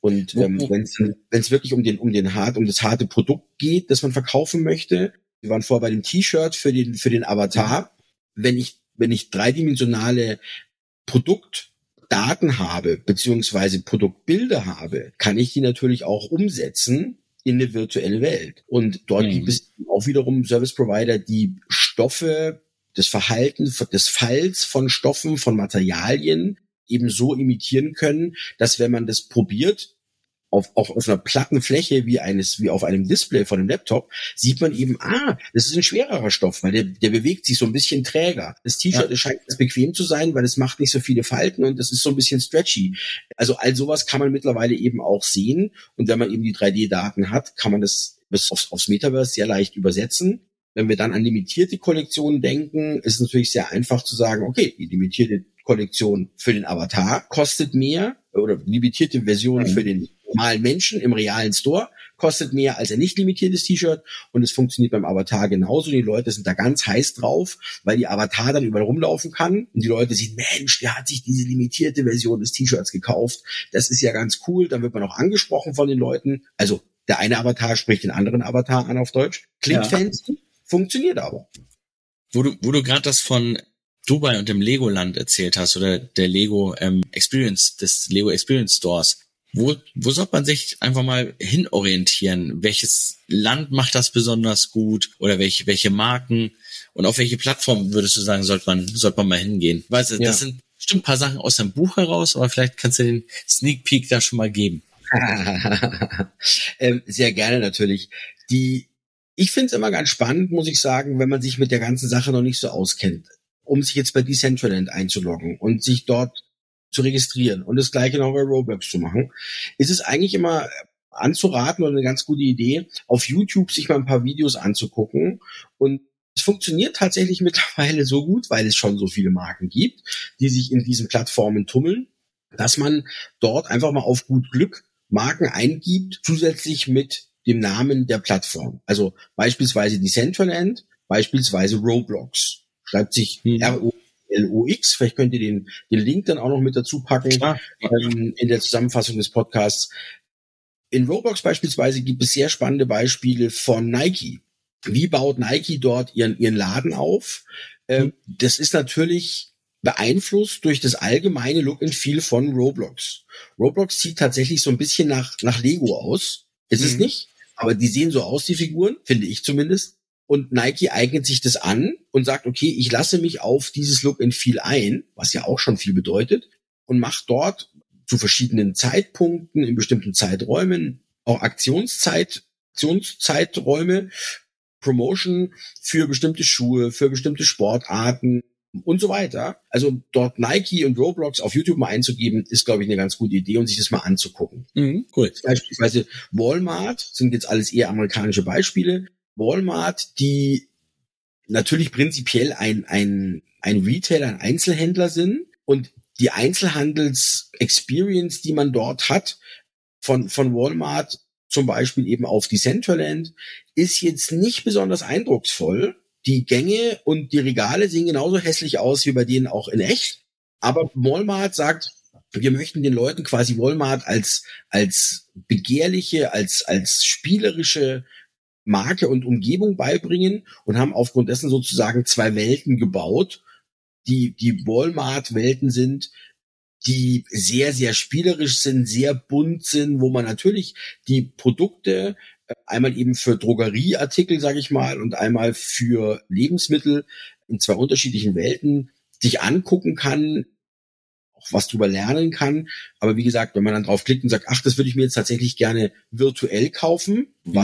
Und ähm, wenn es wirklich um den um den hart um das harte Produkt geht, das man verkaufen möchte, wir waren vorher bei dem T-Shirt für den für den Avatar. Wenn ich wenn ich dreidimensionale Produkt Daten habe, beziehungsweise Produktbilder habe, kann ich die natürlich auch umsetzen in eine virtuelle Welt. Und dort mhm. gibt es auch wiederum Service Provider, die Stoffe, das Verhalten des Falls von Stoffen, von Materialien eben so imitieren können, dass wenn man das probiert, auf, auf, auf einer platten Fläche wie eines, wie auf einem Display von einem Laptop, sieht man eben, ah, das ist ein schwererer Stoff, weil der, der bewegt sich so ein bisschen träger. Das T-Shirt ja. scheint ganz bequem zu sein, weil es macht nicht so viele Falten und das ist so ein bisschen stretchy. Also all sowas kann man mittlerweile eben auch sehen. Und wenn man eben die 3D-Daten hat, kann man das bis aufs, aufs Metaverse sehr leicht übersetzen. Wenn wir dann an limitierte Kollektionen denken, ist es natürlich sehr einfach zu sagen, okay, die limitierte Kollektion für den Avatar kostet mehr oder limitierte Version mhm. für den normalen Menschen im realen Store kostet mehr als ein nicht limitiertes T-Shirt und es funktioniert beim Avatar genauso. Die Leute sind da ganz heiß drauf, weil die Avatar dann überall rumlaufen kann und die Leute sehen, Mensch, der hat sich diese limitierte Version des T-Shirts gekauft. Das ist ja ganz cool. Dann wird man auch angesprochen von den Leuten. Also der eine Avatar spricht den anderen Avatar an auf Deutsch. Klingt ja. fancy, funktioniert aber. Wo du, wo du gerade das von Dubai und dem Legoland erzählt hast oder der Lego ähm, Experience, des Lego Experience Stores. Wo, wo sollte man sich einfach mal hinorientieren? Welches Land macht das besonders gut oder welche, welche Marken und auf welche Plattform würdest du sagen, sollte man, sollte man mal hingehen? Weißt du, ja. das sind bestimmt ein paar Sachen aus deinem Buch heraus, aber vielleicht kannst du den Sneak Peek da schon mal geben. ähm, sehr gerne natürlich. Die, ich finde es immer ganz spannend, muss ich sagen, wenn man sich mit der ganzen Sache noch nicht so auskennt, um sich jetzt bei Decentraland einzuloggen und sich dort zu registrieren und das gleiche noch bei Roblox zu machen, ist es eigentlich immer anzuraten und eine ganz gute Idee, auf YouTube sich mal ein paar Videos anzugucken und es funktioniert tatsächlich mittlerweile so gut, weil es schon so viele Marken gibt, die sich in diesen Plattformen tummeln, dass man dort einfach mal auf gut Glück Marken eingibt, zusätzlich mit dem Namen der Plattform. Also beispielsweise Decentraland, beispielsweise Roblox. Schreibt sich mhm. R-O LOX. Vielleicht könnt ihr den, den Link dann auch noch mit dazu packen ähm, in der Zusammenfassung des Podcasts. In Roblox beispielsweise gibt es sehr spannende Beispiele von Nike. Wie baut Nike dort ihren, ihren Laden auf? Ähm, das ist natürlich beeinflusst durch das allgemeine Look and Feel von Roblox. Roblox sieht tatsächlich so ein bisschen nach, nach Lego aus. Ist mhm. es nicht? Aber die sehen so aus, die Figuren, finde ich zumindest. Und Nike eignet sich das an und sagt, okay, ich lasse mich auf dieses Look and Feel ein, was ja auch schon viel bedeutet, und mache dort zu verschiedenen Zeitpunkten, in bestimmten Zeiträumen, auch Aktionszeit, Aktionszeiträume, Promotion für bestimmte Schuhe, für bestimmte Sportarten, und so weiter. Also dort Nike und Roblox auf YouTube mal einzugeben, ist, glaube ich, eine ganz gute Idee und sich das mal anzugucken. Mhm, cool. Beispielsweise Walmart sind jetzt alles eher amerikanische Beispiele. Walmart, die natürlich prinzipiell ein, ein, ein Retailer, ein Einzelhändler sind und die Einzelhandels-Experience, die man dort hat, von, von Walmart zum Beispiel eben auf die Centraland, ist jetzt nicht besonders eindrucksvoll. Die Gänge und die Regale sehen genauso hässlich aus wie bei denen auch in echt. Aber Walmart sagt, wir möchten den Leuten quasi Walmart als, als begehrliche, als, als spielerische Marke und Umgebung beibringen und haben aufgrund dessen sozusagen zwei Welten gebaut, die, die Walmart-Welten sind, die sehr, sehr spielerisch sind, sehr bunt sind, wo man natürlich die Produkte äh, einmal eben für Drogerieartikel, sage ich mal, und einmal für Lebensmittel in zwei unterschiedlichen Welten sich angucken kann, auch was drüber lernen kann. Aber wie gesagt, wenn man dann draufklickt und sagt, ach, das würde ich mir jetzt tatsächlich gerne virtuell kaufen, mhm.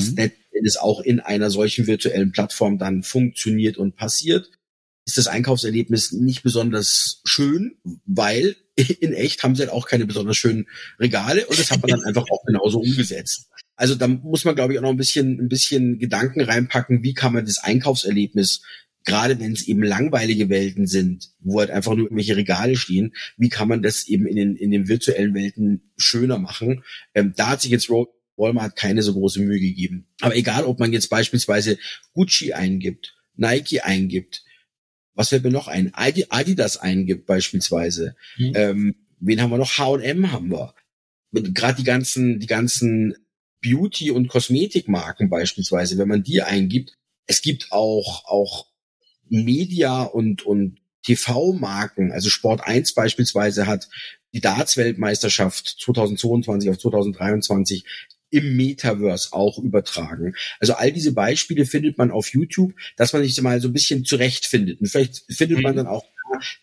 Was letztendlich auch in einer solchen virtuellen Plattform dann funktioniert und passiert, ist das Einkaufserlebnis nicht besonders schön, weil in echt haben sie halt auch keine besonders schönen Regale und das hat man dann einfach auch genauso umgesetzt. Also da muss man, glaube ich, auch noch ein bisschen, ein bisschen Gedanken reinpacken, wie kann man das Einkaufserlebnis, gerade wenn es eben langweilige Welten sind, wo halt einfach nur irgendwelche Regale stehen, wie kann man das eben in den, in den virtuellen Welten schöner machen? Ähm, da hat sich jetzt Walmart keine so große Mühe gegeben. Aber egal, ob man jetzt beispielsweise Gucci eingibt, Nike eingibt, was fällt mir noch ein? Adidas eingibt beispielsweise. Mhm. Ähm, wen haben wir noch? H&M haben wir. Gerade die ganzen, die ganzen Beauty- und Kosmetikmarken beispielsweise, wenn man die eingibt. Es gibt auch, auch Media- und, und TV-Marken. Also Sport 1 beispielsweise hat die Darts-Weltmeisterschaft 2022 auf 2023 im Metaverse auch übertragen. Also all diese Beispiele findet man auf YouTube, dass man sich mal so ein bisschen zurechtfindet. Und vielleicht findet mhm. man dann auch,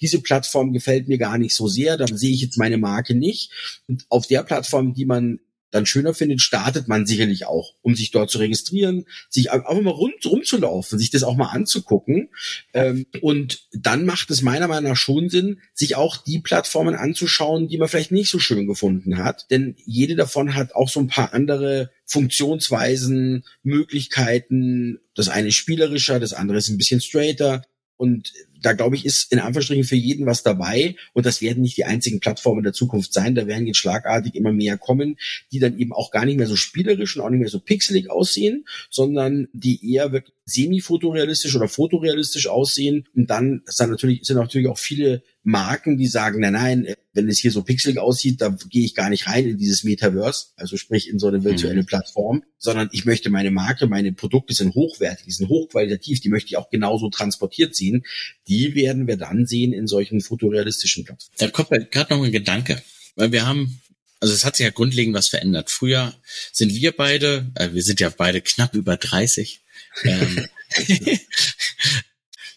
diese Plattform gefällt mir gar nicht so sehr, da sehe ich jetzt meine Marke nicht. Und auf der Plattform, die man dann schöner findet, startet man sicherlich auch, um sich dort zu registrieren, sich einfach mal rund rumzulaufen, sich das auch mal anzugucken. Ähm, und dann macht es meiner Meinung nach schon Sinn, sich auch die Plattformen anzuschauen, die man vielleicht nicht so schön gefunden hat. Denn jede davon hat auch so ein paar andere Funktionsweisen, Möglichkeiten. Das eine ist spielerischer, das andere ist ein bisschen straighter. Und da glaube ich, ist in Anführungsstrichen für jeden was dabei. Und das werden nicht die einzigen Plattformen der Zukunft sein. Da werden jetzt schlagartig immer mehr kommen, die dann eben auch gar nicht mehr so spielerisch und auch nicht mehr so pixelig aussehen, sondern die eher wirklich semi-fotorealistisch oder fotorealistisch aussehen. Und dann sind natürlich, sind natürlich auch viele Marken, die sagen, nein, nein, wenn es hier so pixelig aussieht, da gehe ich gar nicht rein in dieses Metaverse, also sprich in so eine virtuelle mhm. Plattform, sondern ich möchte meine Marke, meine Produkte sind hochwertig, die sind hochqualitativ, die möchte ich auch genauso transportiert sehen. Die werden wir dann sehen in solchen fotorealistischen Plattformen. Da kommt mir gerade noch ein Gedanke, weil wir haben also es hat sich ja grundlegend was verändert. Früher sind wir beide, äh, wir sind ja beide knapp über 30, ähm,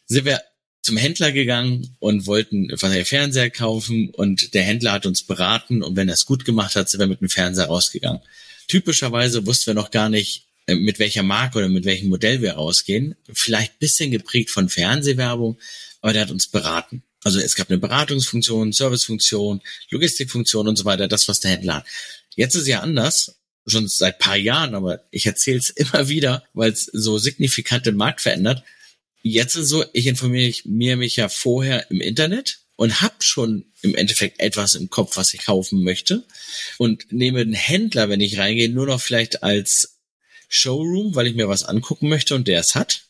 sind wir zum Händler gegangen und wollten der Fernseher kaufen und der Händler hat uns beraten und wenn er es gut gemacht hat, sind wir mit dem Fernseher rausgegangen. Typischerweise wussten wir noch gar nicht, mit welcher Marke oder mit welchem Modell wir rausgehen. Vielleicht bisschen geprägt von Fernsehwerbung, aber der hat uns beraten. Also es gab eine Beratungsfunktion, Servicefunktion, Logistikfunktion und so weiter, das, was der Händler hat. Jetzt ist ja anders, schon seit paar Jahren, aber ich erzähle es immer wieder, weil es so signifikant den Markt verändert jetzt ist so, ich informiere mir mich ja vorher im Internet und habe schon im Endeffekt etwas im Kopf, was ich kaufen möchte und nehme den Händler, wenn ich reingehe, nur noch vielleicht als Showroom, weil ich mir was angucken möchte und der es hat.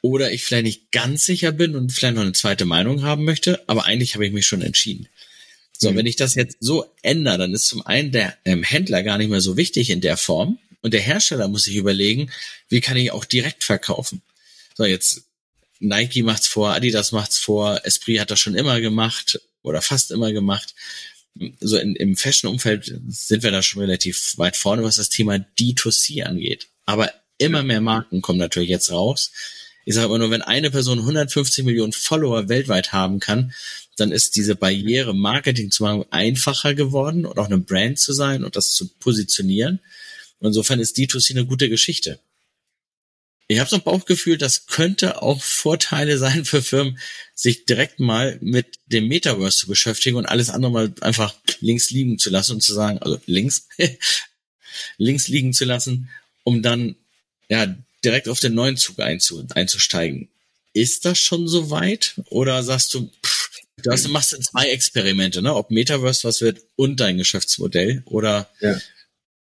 Oder ich vielleicht nicht ganz sicher bin und vielleicht noch eine zweite Meinung haben möchte, aber eigentlich habe ich mich schon entschieden. So, mhm. wenn ich das jetzt so ändere, dann ist zum einen der ähm, Händler gar nicht mehr so wichtig in der Form und der Hersteller muss sich überlegen, wie kann ich auch direkt verkaufen. So, jetzt Nike macht's vor, Adidas macht's vor, Esprit hat das schon immer gemacht oder fast immer gemacht. So in, im Fashion-Umfeld sind wir da schon relativ weit vorne, was das Thema D2C angeht. Aber immer mehr Marken kommen natürlich jetzt raus. Ich sage immer nur, wenn eine Person 150 Millionen Follower weltweit haben kann, dann ist diese Barriere, Marketing zu machen, einfacher geworden und auch eine Brand zu sein und das zu positionieren. Und insofern ist D2C eine gute Geschichte Ich habe so ein Bauchgefühl, das könnte auch Vorteile sein für Firmen, sich direkt mal mit dem Metaverse zu beschäftigen und alles andere mal einfach links liegen zu lassen und zu sagen, also links, links liegen zu lassen, um dann ja direkt auf den neuen Zug einzu, einzusteigen. Ist das schon so weit? Oder sagst du, pff, du hast, machst zwei Experimente, ne? Ob Metaverse was wird und dein Geschäftsmodell oder, ja.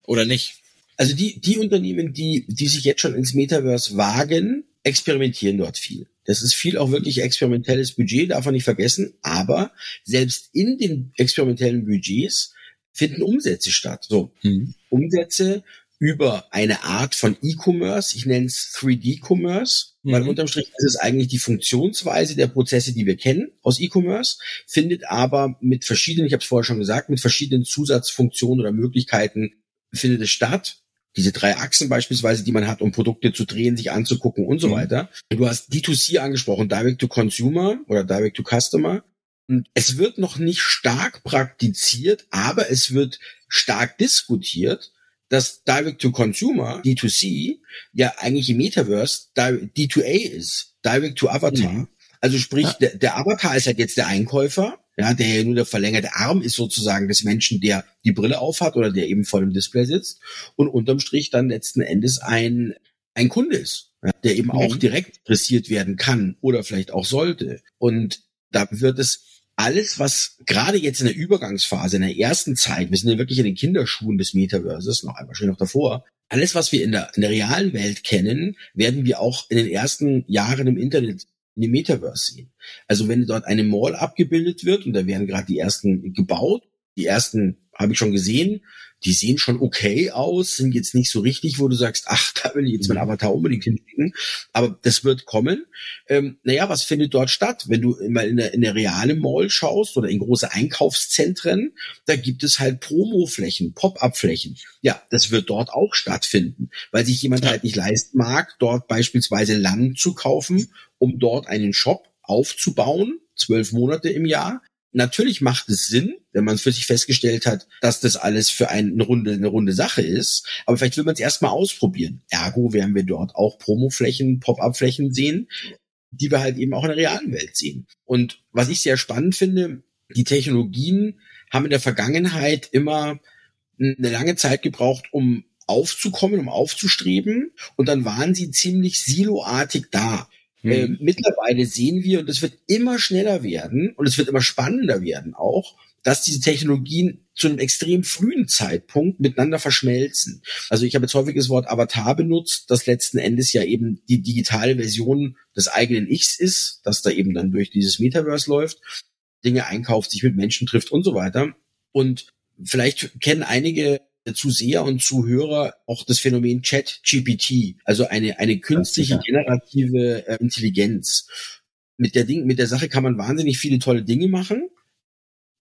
oder nicht? Also die, die Unternehmen, die, die sich jetzt schon ins Metaverse wagen, experimentieren dort viel. Das ist viel auch wirklich experimentelles Budget, darf man nicht vergessen. Aber selbst in den experimentellen Budgets finden Umsätze statt. So, mhm. Umsätze über eine Art von E-Commerce, ich nenne es 3D-Commerce, mhm. weil unterm Strich ist es eigentlich die Funktionsweise der Prozesse, die wir kennen aus E-Commerce, findet aber mit verschiedenen, ich habe es vorher schon gesagt, mit verschiedenen Zusatzfunktionen oder Möglichkeiten findet es statt diese drei Achsen beispielsweise, die man hat, um Produkte zu drehen, sich anzugucken und so mhm. weiter. Du hast D2C angesprochen, Direct to Consumer oder Direct to Customer. Und es wird noch nicht stark praktiziert, aber es wird stark diskutiert, dass Direct to Consumer, D2C, ja eigentlich im Metaverse D2A ist, Direct to Avatar. Mhm. Also sprich, ja. der, der Avatar ist halt jetzt der Einkäufer ja, der ja nur der verlängerte Arm ist sozusagen des Menschen, der die Brille aufhat oder der eben vor dem Display sitzt und unterm Strich dann letzten Endes ein, ein Kunde ist, ja, der eben mhm. auch direkt interessiert werden kann oder vielleicht auch sollte. Und da wird es alles, was gerade jetzt in der Übergangsphase, in der ersten Zeit, wir sind ja wirklich in den Kinderschuhen des Metaverses, noch einmal schön noch davor, alles, was wir in der, in der realen Welt kennen, werden wir auch in den ersten Jahren im Internet in dem Metaverse sehen. Also wenn dort eine Mall abgebildet wird und da werden gerade die ersten gebaut, die ersten habe ich schon gesehen, die sehen schon okay aus, sind jetzt nicht so richtig, wo du sagst, ach, da will ich jetzt mein mhm. Avatar unbedingt hinschicken. Aber das wird kommen. Ähm, naja, was findet dort statt? Wenn du mal in der, in der reale Mall schaust oder in große Einkaufszentren, da gibt es halt Promoflächen, Pop-up-Flächen. Ja, das wird dort auch stattfinden, weil sich jemand halt nicht leisten mag, dort beispielsweise Land zu kaufen, um dort einen Shop aufzubauen, zwölf Monate im Jahr, Natürlich macht es Sinn, wenn man für sich festgestellt hat, dass das alles für eine runde, eine runde Sache ist. Aber vielleicht will man es erstmal ausprobieren. Ergo werden wir dort auch Promoflächen, Pop-up-Flächen sehen, die wir halt eben auch in der realen Welt sehen. Und was ich sehr spannend finde, die Technologien haben in der Vergangenheit immer eine lange Zeit gebraucht, um aufzukommen, um aufzustreben. Und dann waren sie ziemlich siloartig da. Mhm. Äh, mittlerweile sehen wir, und es wird immer schneller werden und es wird immer spannender werden auch, dass diese Technologien zu einem extrem frühen Zeitpunkt miteinander verschmelzen. Also ich habe jetzt häufig das Wort Avatar benutzt, das letzten Endes ja eben die digitale Version des eigenen Ichs ist, das da eben dann durch dieses Metaverse läuft, Dinge einkauft, sich mit Menschen trifft und so weiter. Und vielleicht kennen einige Zuseher und Zuhörer auch das Phänomen Chat-GPT, also eine, eine künstliche generative äh, Intelligenz. Mit der Ding, mit der Sache kann man wahnsinnig viele tolle Dinge machen.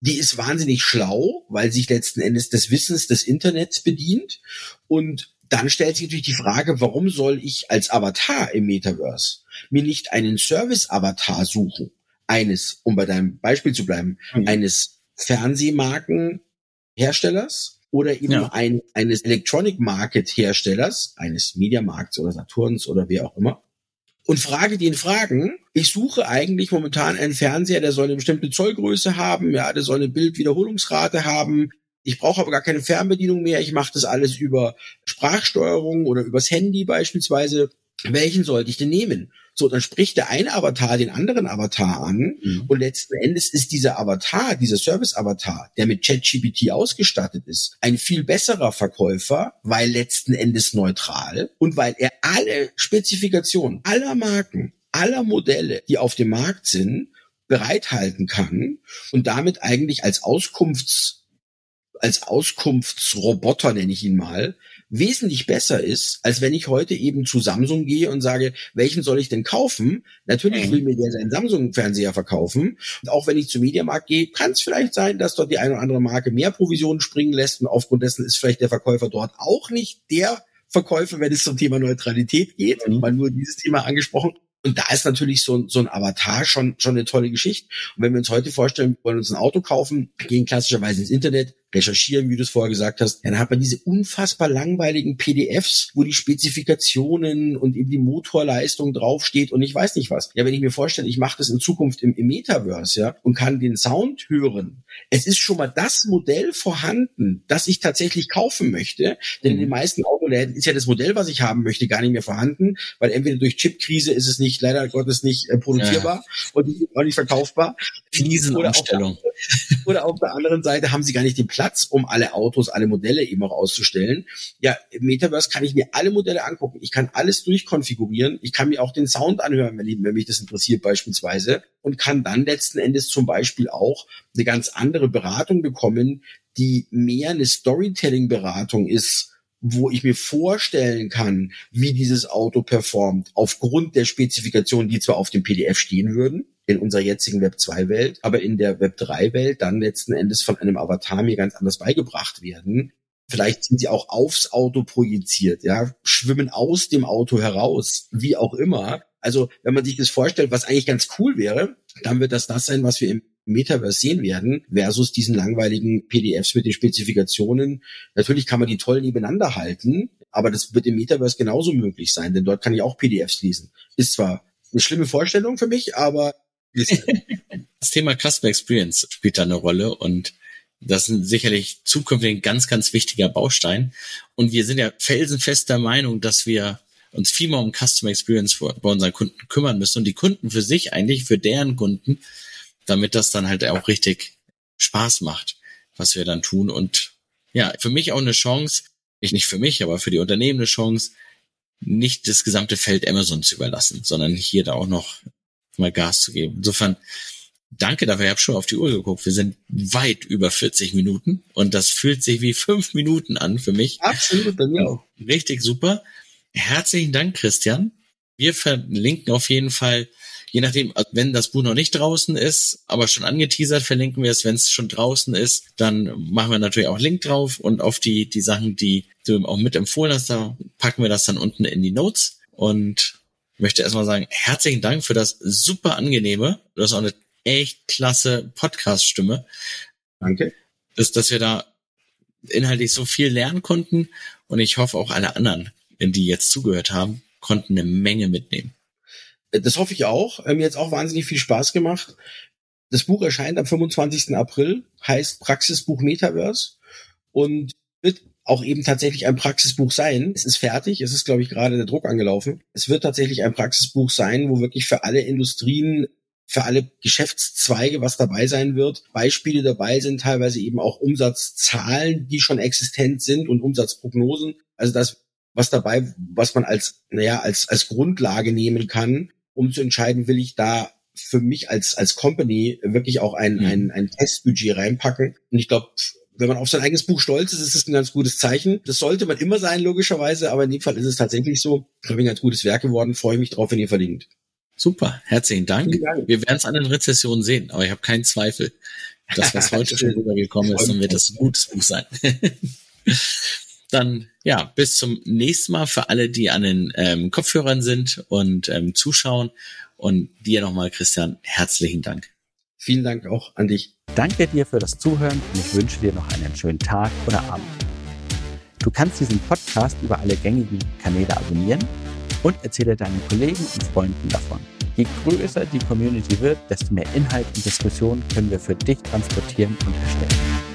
Die ist wahnsinnig schlau, weil sich letzten Endes des Wissens des Internets bedient. Und dann stellt sich natürlich die Frage, warum soll ich als Avatar im Metaverse mir nicht einen Service-Avatar suchen? Eines, um bei deinem Beispiel zu bleiben, mhm. eines Fernsehmarkenherstellers oder eben ja. ein, eines Electronic Market Herstellers, eines Mediamarkts oder Saturns oder wie auch immer, und frage den Fragen, ich suche eigentlich momentan einen Fernseher, der soll eine bestimmte Zollgröße haben, ja, der soll eine Bildwiederholungsrate haben, ich brauche aber gar keine Fernbedienung mehr, ich mache das alles über Sprachsteuerung oder übers Handy beispielsweise. Welchen sollte ich denn nehmen? So, dann spricht der eine Avatar den anderen Avatar an mhm. und letzten Endes ist dieser Avatar, dieser Service-Avatar, der mit ChatGPT ausgestattet ist, ein viel besserer Verkäufer, weil letzten Endes neutral und weil er alle Spezifikationen aller Marken, aller Modelle, die auf dem Markt sind, bereithalten kann und damit eigentlich als Auskunfts als Auskunftsroboter nenne ich ihn mal, wesentlich besser ist, als wenn ich heute eben zu Samsung gehe und sage, welchen soll ich denn kaufen? Natürlich mhm. will mir der seinen Samsung-Fernseher verkaufen. Und auch wenn ich zum Mediamarkt gehe, kann es vielleicht sein, dass dort die eine oder andere Marke mehr Provisionen springen lässt und aufgrund dessen ist vielleicht der Verkäufer dort auch nicht der Verkäufer, wenn es zum Thema Neutralität geht, mhm. mal nur dieses Thema angesprochen. Und da ist natürlich so, so ein Avatar schon, schon eine tolle Geschichte. Und wenn wir uns heute vorstellen, wir wollen uns ein Auto kaufen, gehen klassischerweise ins Internet, recherchieren, wie du es vorher gesagt hast, dann hat man diese unfassbar langweiligen PDFs, wo die Spezifikationen und eben die Motorleistung draufsteht und ich weiß nicht was. Ja, wenn ich mir vorstelle, ich mache das in Zukunft im, im Metaverse, ja, und kann den Sound hören, es ist schon mal das Modell vorhanden, das ich tatsächlich kaufen möchte, denn in den mhm. meisten Autoläden ist ja das Modell, was ich haben möchte, gar nicht mehr vorhanden, weil entweder durch Chipkrise ist es nicht, leider Gottes nicht äh, produzierbar ja. und auch nicht verkaufbar. Krisenumstellung. Oder, oder auf der anderen Seite haben sie gar nicht den Platz, um alle Autos, alle Modelle eben auch auszustellen. Ja, im Metaverse kann ich mir alle Modelle angucken. Ich kann alles durchkonfigurieren. Ich kann mir auch den Sound anhören, wenn, wenn mich das interessiert beispielsweise und kann dann letzten Endes zum Beispiel auch eine ganz andere Beratung bekommen, die mehr eine Storytelling-Beratung ist, wo ich mir vorstellen kann, wie dieses Auto performt, aufgrund der Spezifikationen, die zwar auf dem PDF stehen würden, in unserer jetzigen Web 2 Welt, aber in der Web 3 Welt dann letzten Endes von einem Avatar mir ganz anders beigebracht werden. Vielleicht sind sie auch aufs Auto projiziert, ja, schwimmen aus dem Auto heraus, wie auch immer. Also, wenn man sich das vorstellt, was eigentlich ganz cool wäre, dann wird das das sein, was wir im Metaverse sehen werden, versus diesen langweiligen PDFs mit den Spezifikationen. Natürlich kann man die toll nebeneinander halten, aber das wird im Metaverse genauso möglich sein, denn dort kann ich auch PDFs lesen. Ist zwar eine schlimme Vorstellung für mich, aber das Thema Customer Experience spielt da eine Rolle und das ist sicherlich zukünftig ein ganz, ganz wichtiger Baustein. Und wir sind ja felsenfest der Meinung, dass wir uns viel mehr um Customer Experience bei unseren Kunden kümmern müssen und die Kunden für sich eigentlich, für deren Kunden, damit das dann halt auch richtig Spaß macht, was wir dann tun. Und ja, für mich auch eine Chance, nicht, nicht für mich, aber für die Unternehmen eine Chance, nicht das gesamte Feld Amazon zu überlassen, sondern hier da auch noch mal Gas zu geben. Insofern, danke dafür. Ich habe schon auf die Uhr geguckt. Wir sind weit über 40 Minuten und das fühlt sich wie fünf Minuten an für mich. Absolut, bei mir auch. Richtig super. Herzlichen Dank, Christian. Wir verlinken auf jeden Fall, je nachdem, wenn das Buch noch nicht draußen ist, aber schon angeteasert, verlinken wir es. Wenn es schon draußen ist, dann machen wir natürlich auch Link drauf und auf die, die Sachen, die du auch mit empfohlen hast, da packen wir das dann unten in die Notes. Und möchte erstmal sagen, herzlichen Dank für das super angenehme, du hast auch eine echt klasse Podcast-Stimme. Danke. Dass, dass wir da inhaltlich so viel lernen konnten und ich hoffe auch alle anderen, die jetzt zugehört haben, konnten eine Menge mitnehmen. Das hoffe ich auch. Mir hat auch wahnsinnig viel Spaß gemacht. Das Buch erscheint am 25. April, heißt Praxisbuch Metaverse und wird auch eben tatsächlich ein Praxisbuch sein. Es ist fertig, es ist, glaube ich, gerade der Druck angelaufen. Es wird tatsächlich ein Praxisbuch sein, wo wirklich für alle Industrien für alle Geschäftszweige was dabei sein wird. Beispiele dabei sind teilweise eben auch Umsatzzahlen, die schon existent sind und Umsatzprognosen. Also das, was dabei, was man als, naja, als, als Grundlage nehmen kann, um zu entscheiden, will ich da für mich als, als Company wirklich auch ein, mhm. ein, ein Testbudget reinpacken. Und ich glaube, wenn man auf sein eigenes Buch stolz ist, ist es ein ganz gutes Zeichen. Das sollte man immer sein, logischerweise, aber in dem Fall ist es tatsächlich so. Ich glaube, ein ganz gutes Werk geworden. Freue mich drauf, wenn ihr verlinkt. Super, herzlichen Dank. Dank. Wir werden es an den Rezessionen sehen, aber ich habe keinen Zweifel, dass was heute schon rübergekommen ist, dann wird das ein gutes Buch sein. dann ja, bis zum nächsten Mal für alle, die an den ähm, Kopfhörern sind und ähm, zuschauen. Und dir nochmal, Christian, herzlichen Dank. Vielen Dank auch an dich. Danke dir für das Zuhören und ich wünsche dir noch einen schönen Tag oder Abend. Du kannst diesen Podcast über alle gängigen Kanäle abonnieren und erzähle deinen Kollegen und Freunden davon. Je größer die Community wird, desto mehr Inhalt und Diskussion können wir für dich transportieren und erstellen.